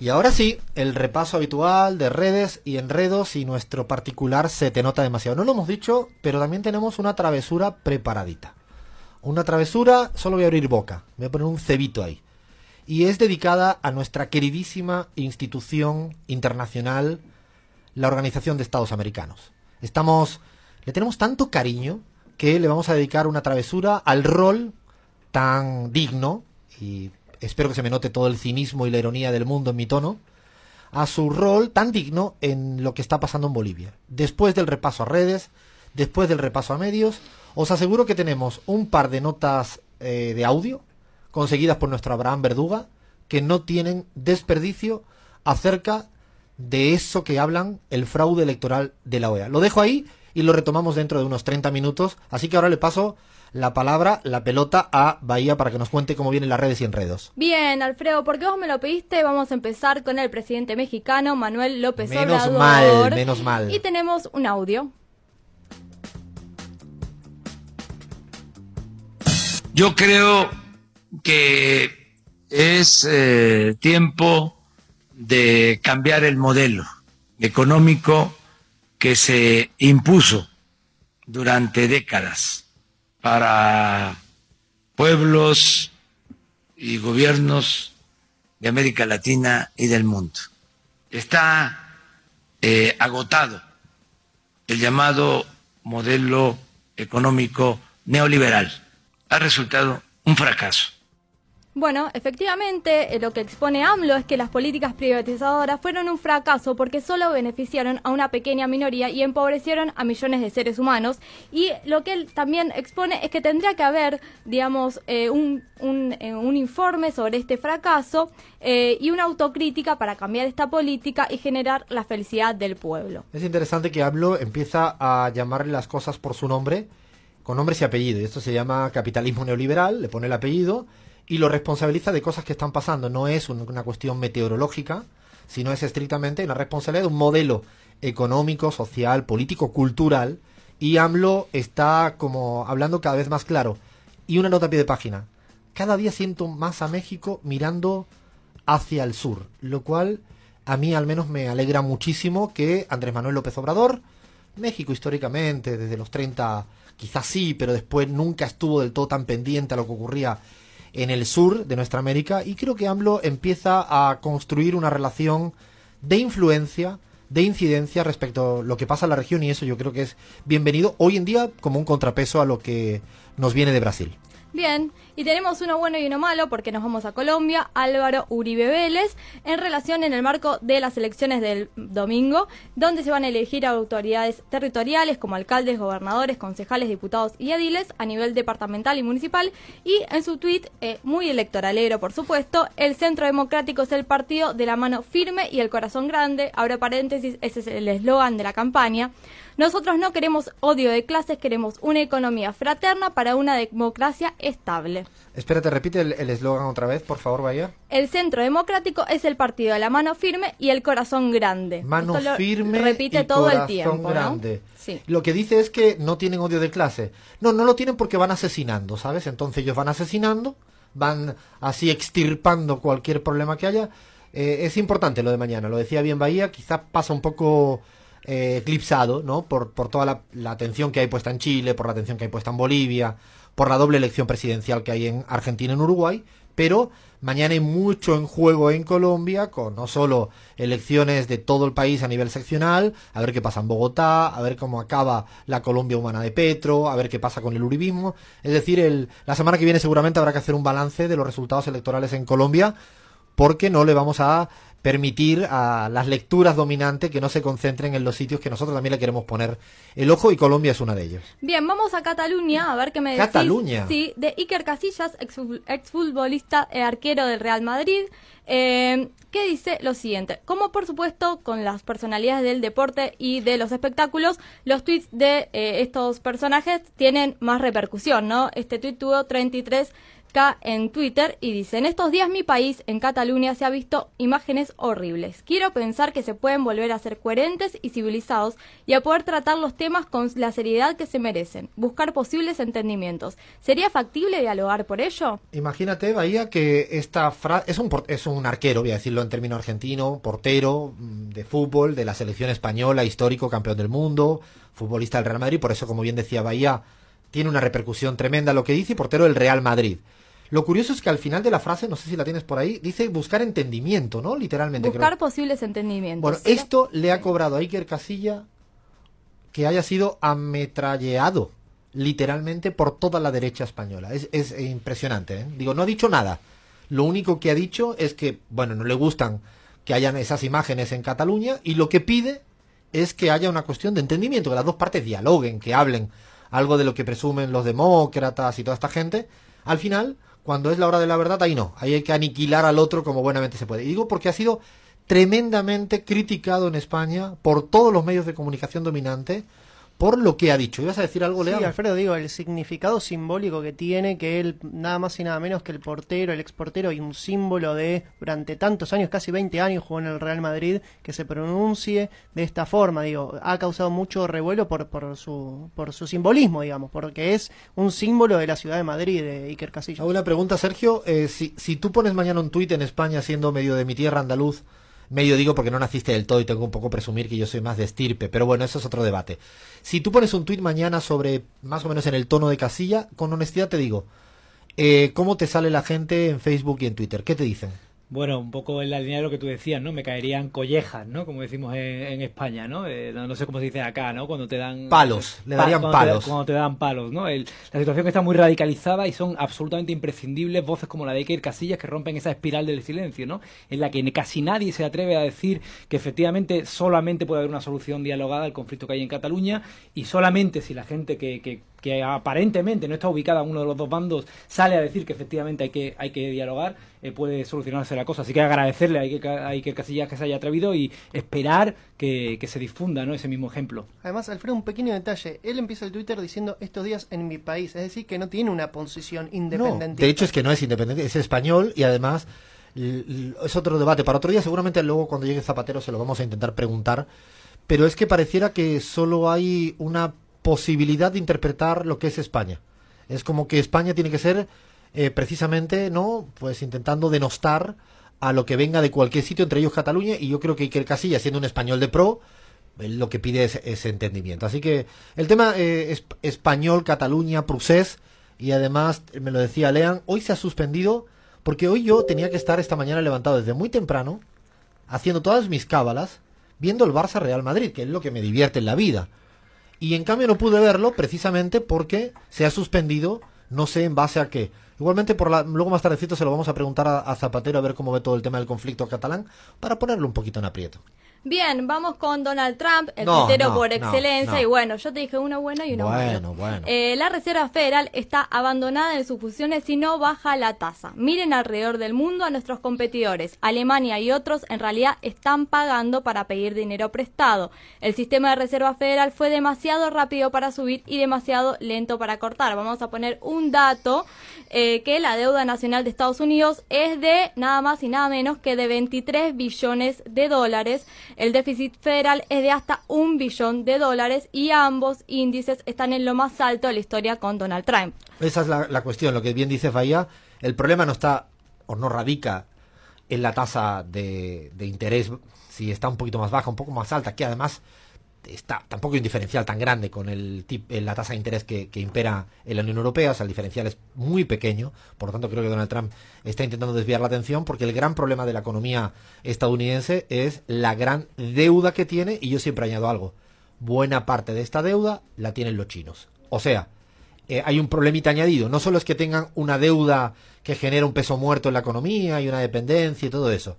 Y ahora sí, el repaso habitual de redes y enredos y nuestro particular se te nota demasiado. No lo hemos dicho, pero también tenemos una travesura preparadita. Una travesura, solo voy a abrir boca, voy a poner un cebito ahí. Y es dedicada a nuestra queridísima institución internacional, la Organización de Estados Americanos. Estamos, le tenemos tanto cariño que le vamos a dedicar una travesura al rol tan digno y espero que se me note todo el cinismo y la ironía del mundo en mi tono, a su rol tan digno en lo que está pasando en Bolivia. Después del repaso a redes, después del repaso a medios, os aseguro que tenemos un par de notas eh, de audio conseguidas por nuestro Abraham Verduga que no tienen desperdicio acerca de eso que hablan el fraude electoral de la OEA. Lo dejo ahí y lo retomamos dentro de unos 30 minutos, así que ahora le paso la palabra, la pelota a Bahía para que nos cuente cómo vienen las redes y enredos. Bien, Alfredo, porque vos me lo pediste, vamos a empezar con el presidente mexicano Manuel López menos Obrador. mal, menos mal. Y tenemos un audio. Yo creo que es eh, tiempo de cambiar el modelo económico que se impuso durante décadas para pueblos y gobiernos de América Latina y del mundo. Está eh, agotado el llamado modelo económico neoliberal. Ha resultado un fracaso. Bueno, efectivamente, eh, lo que expone AMLO es que las políticas privatizadoras fueron un fracaso porque solo beneficiaron a una pequeña minoría y empobrecieron a millones de seres humanos. Y lo que él también expone es que tendría que haber, digamos, eh, un, un, eh, un informe sobre este fracaso eh, y una autocrítica para cambiar esta política y generar la felicidad del pueblo. Es interesante que AMLO empieza a llamarle las cosas por su nombre, con nombres y apellido. Y esto se llama capitalismo neoliberal, le pone el apellido y lo responsabiliza de cosas que están pasando. No es un- una cuestión meteorológica, sino es estrictamente la responsabilidad de un modelo económico, social, político, cultural. Y AMLO está como hablando cada vez más claro. Y una nota a pie de página. Cada día siento más a México mirando hacia el sur, lo cual a mí al menos me alegra muchísimo que Andrés Manuel López Obrador, México históricamente, desde los 30 quizás sí, pero después nunca estuvo del todo tan pendiente a lo que ocurría en el sur de nuestra América y creo que AMLO empieza a construir una relación de influencia, de incidencia respecto a lo que pasa en la región y eso yo creo que es bienvenido hoy en día como un contrapeso a lo que nos viene de Brasil. Bien, y tenemos uno bueno y uno malo porque nos vamos a Colombia, Álvaro Uribe Vélez, en relación en el marco de las elecciones del domingo, donde se van a elegir autoridades territoriales como alcaldes, gobernadores, concejales, diputados y ediles a nivel departamental y municipal. Y en su tuit, eh, muy electoralero por supuesto, el Centro Democrático es el partido de la mano firme y el corazón grande, abro paréntesis, ese es el eslogan de la campaña. Nosotros no queremos odio de clases, queremos una economía fraterna para una democracia estable. Espérate, repite el eslogan otra vez, por favor, vaya. El centro democrático es el partido de la mano firme y el corazón grande. Mano Esto lo firme repite y todo corazón el tiempo, ¿no? grande. Sí. Lo que dice es que no tienen odio de clase. No, no lo tienen porque van asesinando, ¿sabes? Entonces ellos van asesinando, van así extirpando cualquier problema que haya. Eh, es importante lo de mañana, lo decía bien Bahía, quizás pasa un poco eh, eclipsado, ¿no? Por, por toda la, atención que hay puesta en Chile, por la atención que hay puesta en Bolivia, por la doble elección presidencial que hay en Argentina y en Uruguay, pero mañana hay mucho en juego en Colombia, con no solo elecciones de todo el país a nivel seccional, a ver qué pasa en Bogotá, a ver cómo acaba la Colombia humana de Petro, a ver qué pasa con el uribismo. Es decir, el, la semana que viene seguramente habrá que hacer un balance de los resultados electorales en Colombia, porque no le vamos a permitir a las lecturas dominantes que no se concentren en los sitios que nosotros también le queremos poner el ojo y Colombia es una de ellos. Bien, vamos a Cataluña a ver qué me decís. Cataluña. Sí, de Iker Casillas, exfu- exfutbolista eh, arquero del Real Madrid, eh, que dice lo siguiente. Como por supuesto con las personalidades del deporte y de los espectáculos, los tweets de eh, estos personajes tienen más repercusión, ¿no? Este tweet tuvo 33 K en Twitter y dice, en estos días mi país, en Cataluña, se ha visto imágenes horribles. Quiero pensar que se pueden volver a ser coherentes y civilizados y a poder tratar los temas con la seriedad que se merecen, buscar posibles entendimientos. ¿Sería factible dialogar por ello? Imagínate, Bahía, que esta frase es un, es un arquero, voy a decirlo en término argentino, portero mm, de fútbol, de la selección española, histórico, campeón del mundo, futbolista del Real Madrid, por eso, como bien decía Bahía, tiene una repercusión tremenda lo que dice y portero del Real Madrid. Lo curioso es que al final de la frase, no sé si la tienes por ahí, dice buscar entendimiento, ¿no? Literalmente. Buscar posibles entendimientos. Bueno, esto le ha cobrado a Iker Casilla que haya sido ametralleado literalmente por toda la derecha española. Es, es impresionante. ¿eh? Digo, no ha dicho nada. Lo único que ha dicho es que, bueno, no le gustan que hayan esas imágenes en Cataluña y lo que pide es que haya una cuestión de entendimiento, que las dos partes dialoguen, que hablen algo de lo que presumen los demócratas y toda esta gente. Al final, cuando es la hora de la verdad, ahí no, ahí hay que aniquilar al otro como buenamente se puede. Y digo porque ha sido tremendamente criticado en España por todos los medios de comunicación dominante por lo que ha dicho. ¿Ibas a decir algo, Leo? Sí, Alfredo, digo, el significado simbólico que tiene que él, nada más y nada menos que el portero, el exportero y un símbolo de, durante tantos años, casi 20 años jugó en el Real Madrid, que se pronuncie de esta forma, digo, ha causado mucho revuelo por, por, su, por su simbolismo, digamos, porque es un símbolo de la ciudad de Madrid, de Iker Casillas. Hago una pregunta, Sergio. Eh, si, si tú pones mañana un tuit en España siendo medio de mi tierra andaluz, medio digo porque no naciste del todo y tengo un poco presumir que yo soy más de estirpe, pero bueno, eso es otro debate. Si tú pones un tuit mañana sobre más o menos en el tono de casilla, con honestidad te digo, eh, ¿cómo te sale la gente en Facebook y en Twitter? ¿Qué te dicen? Bueno, un poco en la línea de lo que tú decías, ¿no? Me caerían collejas, ¿no? Como decimos en, España, eh, ¿no? ¿no? sé cómo se dice acá, ¿no? Cuando te dan... Palos, le darían palos. cuando te dan palos, ¿no? la situación está muy radicalizada y son absolutamente imprescindibles voces como la de Iker Casillas que rompen esa espiral del silencio, ¿no? En la que casi nadie se atreve a decir que efectivamente solamente puede haber una solución dialogada al conflicto que hay en Cataluña y solamente si la gente que, que que aparentemente no está ubicada en uno de los dos bandos, sale a decir que efectivamente hay que, hay que dialogar, eh, puede solucionarse la cosa. Así que agradecerle a Iker, a Casillas que se haya atrevido y esperar que, se difunda ¿no? ese mismo ejemplo. Además, Alfredo, un pequeño detalle. Él empieza el Twitter diciendo estos días en mi país, es decir, que no tiene una posición independiente. de hecho, es que no es independiente, es español y además es otro debate para otro día. Seguramente luego cuando llegue Zapatero se lo vamos a intentar preguntar. Pero es que pareciera que solo hay una posibilidad de interpretar lo que es España. Es como que España tiene que ser eh, precisamente, ¿no? Pues intentando denostar a lo que venga de cualquier sitio, entre ellos Cataluña, y yo creo que Iker Casilla, siendo un español de pro, lo que pide es ese entendimiento. Así que el tema eh, es español, Cataluña, Prusés, y además, me lo decía Lean, hoy se ha suspendido, porque hoy yo tenía que estar esta mañana levantado desde muy temprano, haciendo todas mis cábalas, viendo el Barça Real Madrid, que es lo que me divierte en la vida. Y en cambio no pude verlo precisamente porque se ha suspendido, no sé en base a qué. Igualmente, por la, luego más tardecito se lo vamos a preguntar a, a Zapatero a ver cómo ve todo el tema del conflicto catalán para ponerlo un poquito en aprieto. Bien, vamos con Donald Trump, el tuitero por excelencia. y bueno, yo te dije uno bueno y uno bueno. Bueno. Eh, la Reserva Federal está abandonada en sus funciones y no baja la tasa. Miren alrededor del mundo a nuestros competidores. Alemania y otros en realidad están pagando para pedir dinero prestado. El sistema de Reserva Federal fue demasiado rápido para subir y demasiado lento para cortar. Vamos a poner un dato eh, que la deuda nacional de Estados Unidos es de nada más y nada menos que de 23 billones de dólares el déficit federal es de hasta un billón de dólares y ambos índices están en lo más alto de la historia con Donald Trump. Esa es la, cuestión, lo que bien dice Bahía. El problema no está o no radica en la tasa de, de interés, si está un poquito más baja, un poco más alta, que además está tampoco hay un diferencial tan grande con el eh, la tasa de interés que, impera en la Unión Europea, o sea, el diferencial es muy pequeño, por lo tanto creo que Donald Trump está intentando desviar la atención porque el gran problema de la economía estadounidense es la gran deuda que tiene. Y yo siempre añado algo, buena parte de esta deuda la tienen los chinos. O sea, eh, hay un problemita añadido, no solo es que tengan una deuda que genera un peso muerto en la economía y una dependencia y todo eso,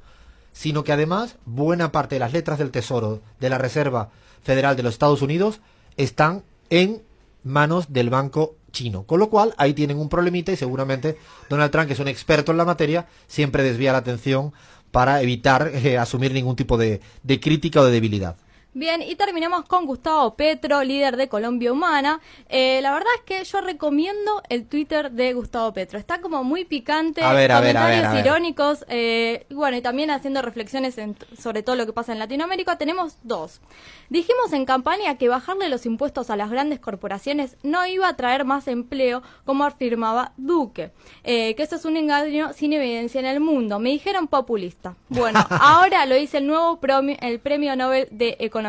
sino que además buena parte de las letras del Tesoro, de la Reserva, Federal de los Estados Unidos están en manos del Banco chino. Con lo cual, ahí tienen un problemita y seguramente Donald Trump, que es un experto en la materia, siempre desvía la atención para evitar eh, asumir ningún tipo de, de crítica o de debilidad. Bien, y terminamos con Gustavo Petro, líder de Colombia Humana. Eh, la verdad es que yo recomiendo el Twitter de Gustavo Petro. Está como muy picante, A ver, a ver, a ver, comentarios a ver. irónicos, eh, y bueno, y también haciendo reflexiones en- sobre todo lo que pasa en Latinoamérica. Tenemos dos. Dijimos en campaña que bajarle los impuestos a las grandes corporaciones no iba a traer más empleo, como afirmaba Duque. Eh, que eso es un engaño sin evidencia en el mundo. Me dijeron populista. Bueno, ahora lo dice el nuevo promi- el premio Nobel de Economía.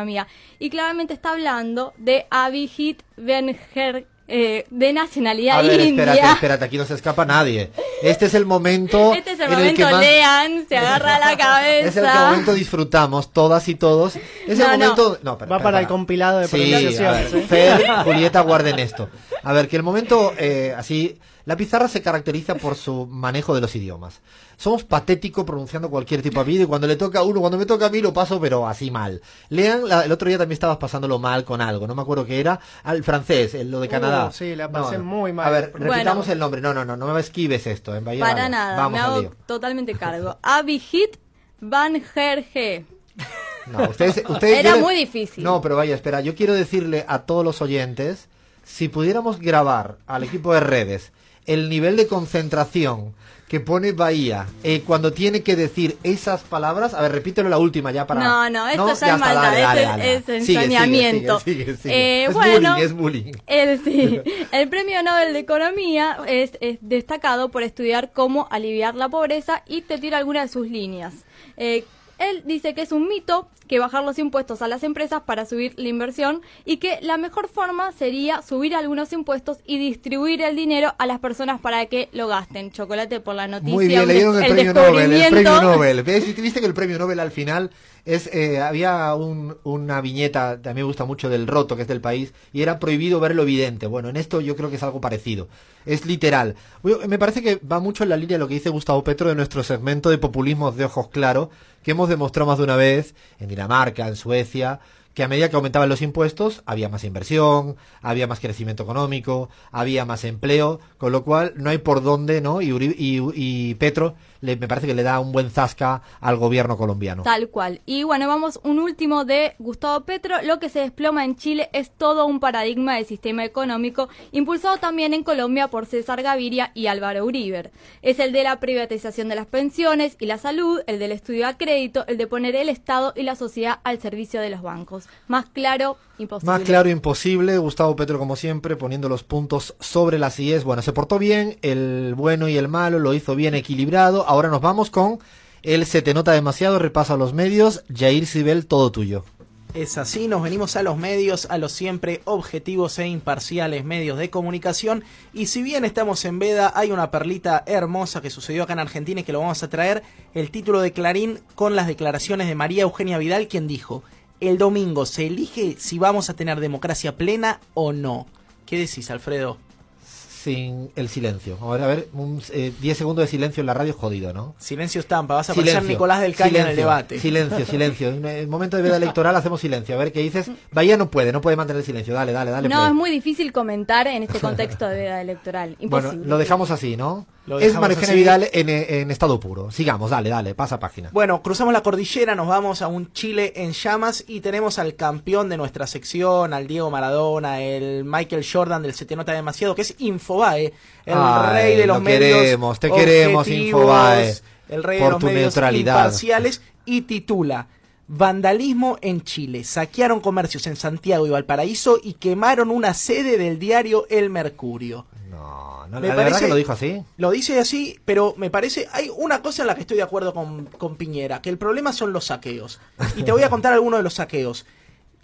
Y claramente está hablando de Abhijit Benher, eh, de nacionalidad A ver, india. espérate, espérate, aquí no se escapa nadie. Este es el momento. Este es el en momento, que más- lean, se agarra la cabeza. Es el que momento disfrutamos todas y todos. Es No, el no. momento. No, espera, Va espera, para el compilado de Sí, ver, pronunciaciones, ¿eh? Fer, Julieta, guarden esto. A ver, que el momento eh, así. La pizarra se caracteriza por su manejo de los idiomas. Somos patéticos pronunciando cualquier tipo de vídeo y cuando le toca a uno, cuando me toca a mí lo paso, pero así mal. Lean, la- el otro día también estabas pasándolo mal con algo, no me acuerdo qué era. Al francés, el- lo de Uh, Canadá. sí, la pasé no. muy mal. A ver, Bueno. repitamos el nombre. No, no, no, no me esquives esto. En Bahía Para Vale. nada, Vamos me hago lío. totalmente cargo. Abhijit Banherje. No, ustedes, ustedes Era muy difícil. No, pero vaya, espera, yo quiero decirle a todos los oyentes, si pudiéramos grabar al equipo de redes el nivel de concentración que pone Bahía eh, cuando tiene que decir esas palabras, a ver, repítelo la última ya para... No, no, esto ya es maldad, dale, dale, esto dale. es sigue, ensañamiento. sigue, sigue. Eh, es bueno. bullying, es bullying. Eh, sí, el premio Nobel de Economía es, es destacado por estudiar cómo aliviar la pobreza y te tira algunas de sus líneas. Eh, él dice que es un mito que bajar los impuestos a las empresas para subir la inversión y que la mejor forma sería subir algunos impuestos y distribuir el dinero a las personas para que lo gasten. Chocolate por la noticia. Muy bien, el, premio Nobel, el descubrimiento. premio Nobel. ¿Ves? Viste que el premio Nobel al final es eh, había un- una viñeta, a mí me gusta mucho del roto, que es del país, y era prohibido ver lo evidente. Bueno, en esto yo creo que es algo parecido. Es literal. Me parece que va mucho en la línea de lo que dice Gustavo Petro de nuestro segmento de populismos de ojos claros, que hemos demostrado más de una vez en Dinamarca, en Suecia, que a medida que aumentaban los impuestos había más inversión, había más crecimiento económico, había más empleo, con lo cual no hay por dónde, ¿no? Y, y, y Petro le, me parece que le da un buen zasca al gobierno colombiano. Tal cual. Y bueno, vamos un último de Gustavo Petro. Lo que se desploma en Chile es todo un paradigma del sistema económico, impulsado también en Colombia por César Gaviria y Álvaro Uribe. Es el de la privatización de las pensiones y la salud, el del estudio a crédito, el de poner el Estado y la sociedad al servicio de los bancos. Más claro, imposible. Más claro imposible, Gustavo Petro como siempre poniendo los puntos sobre las IES. Bueno, se portó bien, el bueno y el malo lo hizo bien equilibrado. Ahora nos vamos con el Se te nota demasiado, repaso a los medios. Jair Sibel, todo tuyo. Es así, nos venimos a los medios, a los siempre objetivos e imparciales medios de comunicación. Y si bien estamos en veda, hay una perlita hermosa que sucedió acá en Argentina y que lo vamos a traer. El título de Clarín con las declaraciones de María Eugenia Vidal, quien dijo: El domingo se elige si vamos a tener democracia plena o no. ¿Qué decís, Alfredo? Sin el silencio. Ahora, a ver, un, eh, 10 segundos de silencio en la radio jodido, ¿no? Silencio estampa, vas a aparecer Silencio. Nicolás del Caño en el debate. Silencio, silencio. En el momento de veda electoral hacemos silencio. A ver qué dices. Bahía no puede, no puede mantener el silencio. Dale, dale, dale. No, play. es muy difícil comentar en este contexto de veda electoral. Bueno, Imposible. lo dejamos así, ¿no? Es así. Vidal en, en estado puro. Sigamos, dale, dale, pasa página. Bueno, cruzamos la cordillera, nos vamos a un Chile en llamas y tenemos al campeón de nuestra sección, al Diego Maradona, el Michael Jordan del Se Te Nota Demasiado, que es Infobae, el Ay, rey de los lo medios queremos, te queremos, Infobae, el rey por de los tu medios neutralidad. imparciales y titula Vandalismo en Chile. Saquearon comercios en Santiago y Valparaíso y quemaron una sede del diario El Mercurio. No, no, Me la verdad parece- que lo dijo así. Lo dice así, pero me parece, hay una cosa en la que estoy de acuerdo con, con Piñera, que el problema son los saqueos. Y te voy a contar algunos de los saqueos.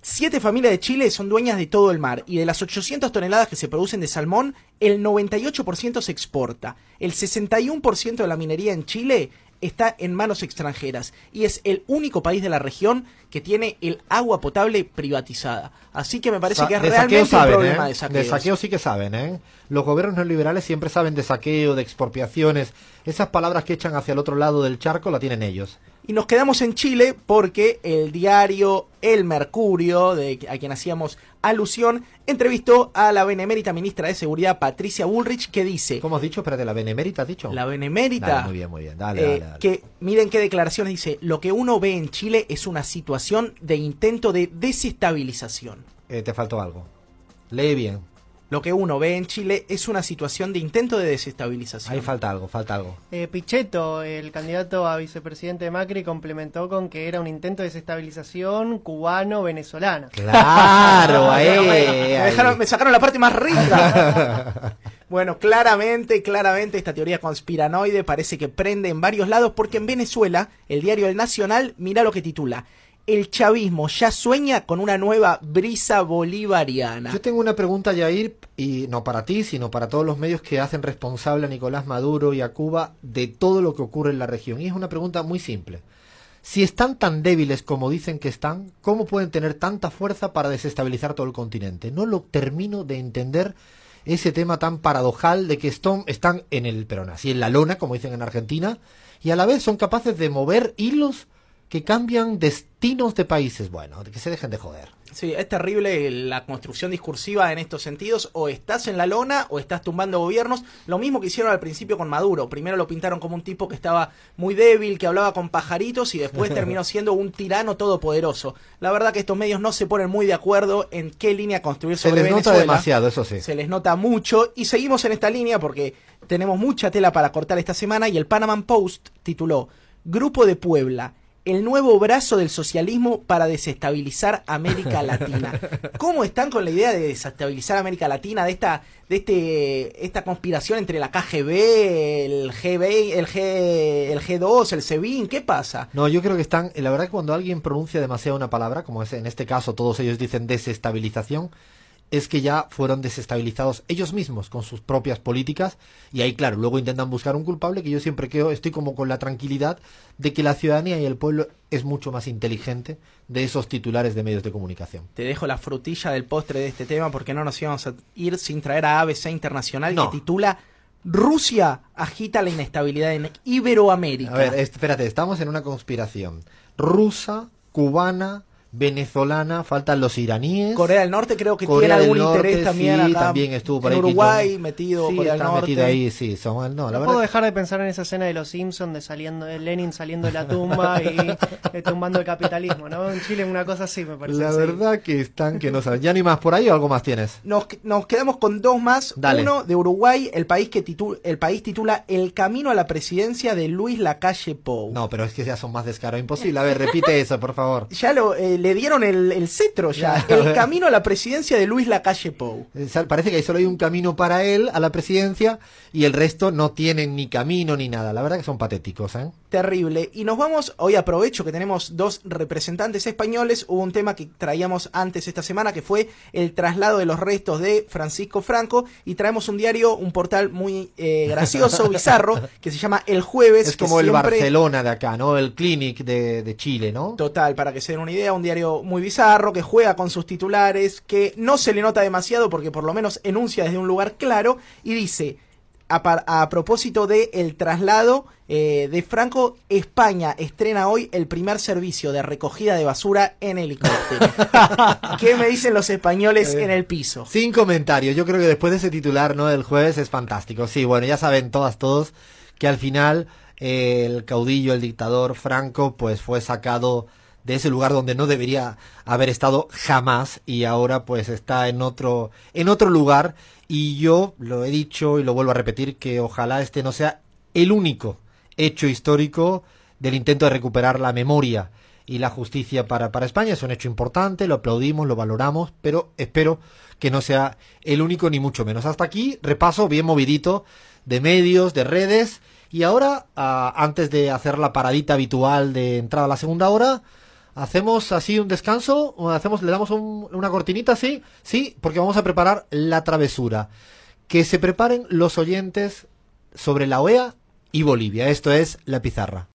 Siete familias de Chile son dueñas de todo el mar y de las 800 toneladas que se producen de salmón, el 98% se exporta. El 61% de la minería en Chile está en manos extranjeras y es el único país de la región que tiene el agua potable privatizada. Así que me parece Sa- que es de realmente saqueo saben, un problema ¿eh? de saqueos. saqueo sí que saben, ¿eh? Los gobiernos neoliberales siempre saben de saqueo, de expropiaciones. Esas palabras que echan hacia el otro lado del charco la tienen ellos. Y nos quedamos en Chile porque el diario El Mercurio, de, a quien hacíamos alusión, entrevistó a la benemérita ministra de Seguridad, Patricia Bullrich, que dice... ¿Cómo has dicho? Espérate, ¿la benemérita has dicho? La benemérita... Dale, muy bien, muy bien. Dale, eh, dale, dale. Que miren qué declaraciones dice. Lo que uno ve en Chile es una situación de intento de desestabilización. Eh, te faltó algo. Lee bien. Lo que uno ve en Chile es una situación de intento de desestabilización. Ahí falta algo, falta algo. Eh, Pichetto, el candidato a vicepresidente de Macri, complementó con que era un intento de desestabilización cubano-venezolana. Claro, ahí. Me, me ahí. dejaron- me sacaron la parte más rica. bueno, claramente, claramente esta teoría conspiranoide parece que prende en varios lados porque en Venezuela, el diario El Nacional, mira lo que titula. El chavismo ya sueña con una nueva brisa bolivariana. Yo tengo una pregunta, Yair, y no para ti, sino para todos los medios que hacen responsable a Nicolás Maduro y a Cuba de todo lo que ocurre en la región. Y es una pregunta muy simple. Si están tan débiles como dicen que están, ¿cómo pueden tener tanta fuerza para desestabilizar todo el continente? No lo termino de entender ese tema tan paradojal de que están, en el, pero así en la lona, como dicen en Argentina, y a la vez son capaces de mover hilos que cambian destinos de países. Bueno, que se dejen de joder. Sí, es terrible la construcción discursiva en estos sentidos. O estás en la lona o estás tumbando gobiernos. Lo mismo que hicieron al principio con Maduro. Primero lo pintaron como un tipo que estaba muy débil, que hablaba con pajaritos y después terminó siendo un tirano todopoderoso. La verdad que estos medios no se ponen muy de acuerdo en qué línea construir Se sobre les nota demasiado, eso sí. Se les nota mucho y seguimos en esta línea porque tenemos mucha tela para cortar esta semana y el Panama Post tituló Grupo de Puebla, el nuevo brazo del socialismo para desestabilizar América Latina. ¿Cómo están con la idea de desestabilizar América Latina, de esta, de este, esta conspiración entre la KGB, el GB, el G, el G2, el SEBIN? ¿Qué pasa? No, yo creo que están. La verdad que cuando alguien pronuncia demasiado una palabra, como es en este caso, todos ellos dicen desestabilización, es que ya fueron desestabilizados ellos mismos con sus propias políticas. Y ahí, claro, luego intentan buscar un culpable que yo siempre creo, estoy como con la tranquilidad de que la ciudadanía y el pueblo es mucho más inteligente de esos titulares de medios de comunicación. Te dejo la frutilla del postre de este tema porque no nos íbamos a ir sin traer a ABC Internacional No. que titula Rusia agita la inestabilidad en Iberoamérica. A ver, espérate, estamos en una conspiración rusa, cubana, venezolana, faltan los iraníes. Corea del Norte creo que Corea tiene del algún Norte, interés también sí, acá. también estuvo por en ahí Uruguay metido Sí, Corea del Norte. metido ahí, sí, son, no, la No verdad puedo dejar de pensar en esa escena de los Simpsons de saliendo de Lenin saliendo de la tumba y tumbando el capitalismo, ¿no? En Chile una cosa así me parece. La sí. verdad que están que no saben. ¿Ya ni más por ahí o algo más tienes? Nos, nos quedamos con dos más. Dale. Uno de Uruguay, el país que titu- el país titula El camino a la presidencia de Luis Lacalle Pou. No, pero es que ya son más descaro imposible. A ver, repite eso, por favor. Ya lo, eh, le dieron el, el cetro ya. El camino a la presidencia de Luis Lacalle Pou. Eh, Parece que solo hay un camino para él a la presidencia y el resto no tienen ni camino ni nada. La verdad que son patéticos, ¿eh? Terrible. Y nos vamos, hoy aprovecho que tenemos dos representantes españoles. Hubo un tema que traíamos antes esta semana que fue el traslado de los restos de Francisco Franco. Y traemos un diario, un portal muy eh, gracioso, bizarro, que se llama El Jueves. Es que como el siempre- Barcelona de acá, ¿no? El Clinic de, de Chile, ¿no? Total, para que se den una idea, un diario muy bizarro, que juega con sus titulares, que no se le nota demasiado porque por lo menos enuncia desde un lugar claro y dice, a, par- a propósito de el traslado eh, de Franco, España estrena hoy el primer servicio de recogida de basura en helicóptero. ¿Qué me dicen los españoles Eh, en el piso? Sin comentarios. Yo creo que después de ese titular, ¿no? Del jueves es fantástico. Sí, bueno, ya saben todas, todos que al final eh, el caudillo, el dictador Franco, pues fue sacado de ese lugar donde no debería haber estado jamás y ahora pues está en otro en otro lugar y yo lo he dicho y lo vuelvo a repetir que ojalá este no sea el único hecho histórico del intento de recuperar la memoria y la justicia para, para España. Es un hecho importante, lo aplaudimos, lo valoramos, pero espero que no sea el único ni mucho menos. Hasta aquí, repaso bien movidito de medios, de redes. Y ahora, ah, antes de hacer la paradita habitual de entrada a la segunda hora, hacemos así un descanso, hacemos, le damos un- una cortinita, sí, sí, porque vamos a preparar la travesura. Que se preparen los oyentes sobre la OEA y Bolivia. Esto es la pizarra.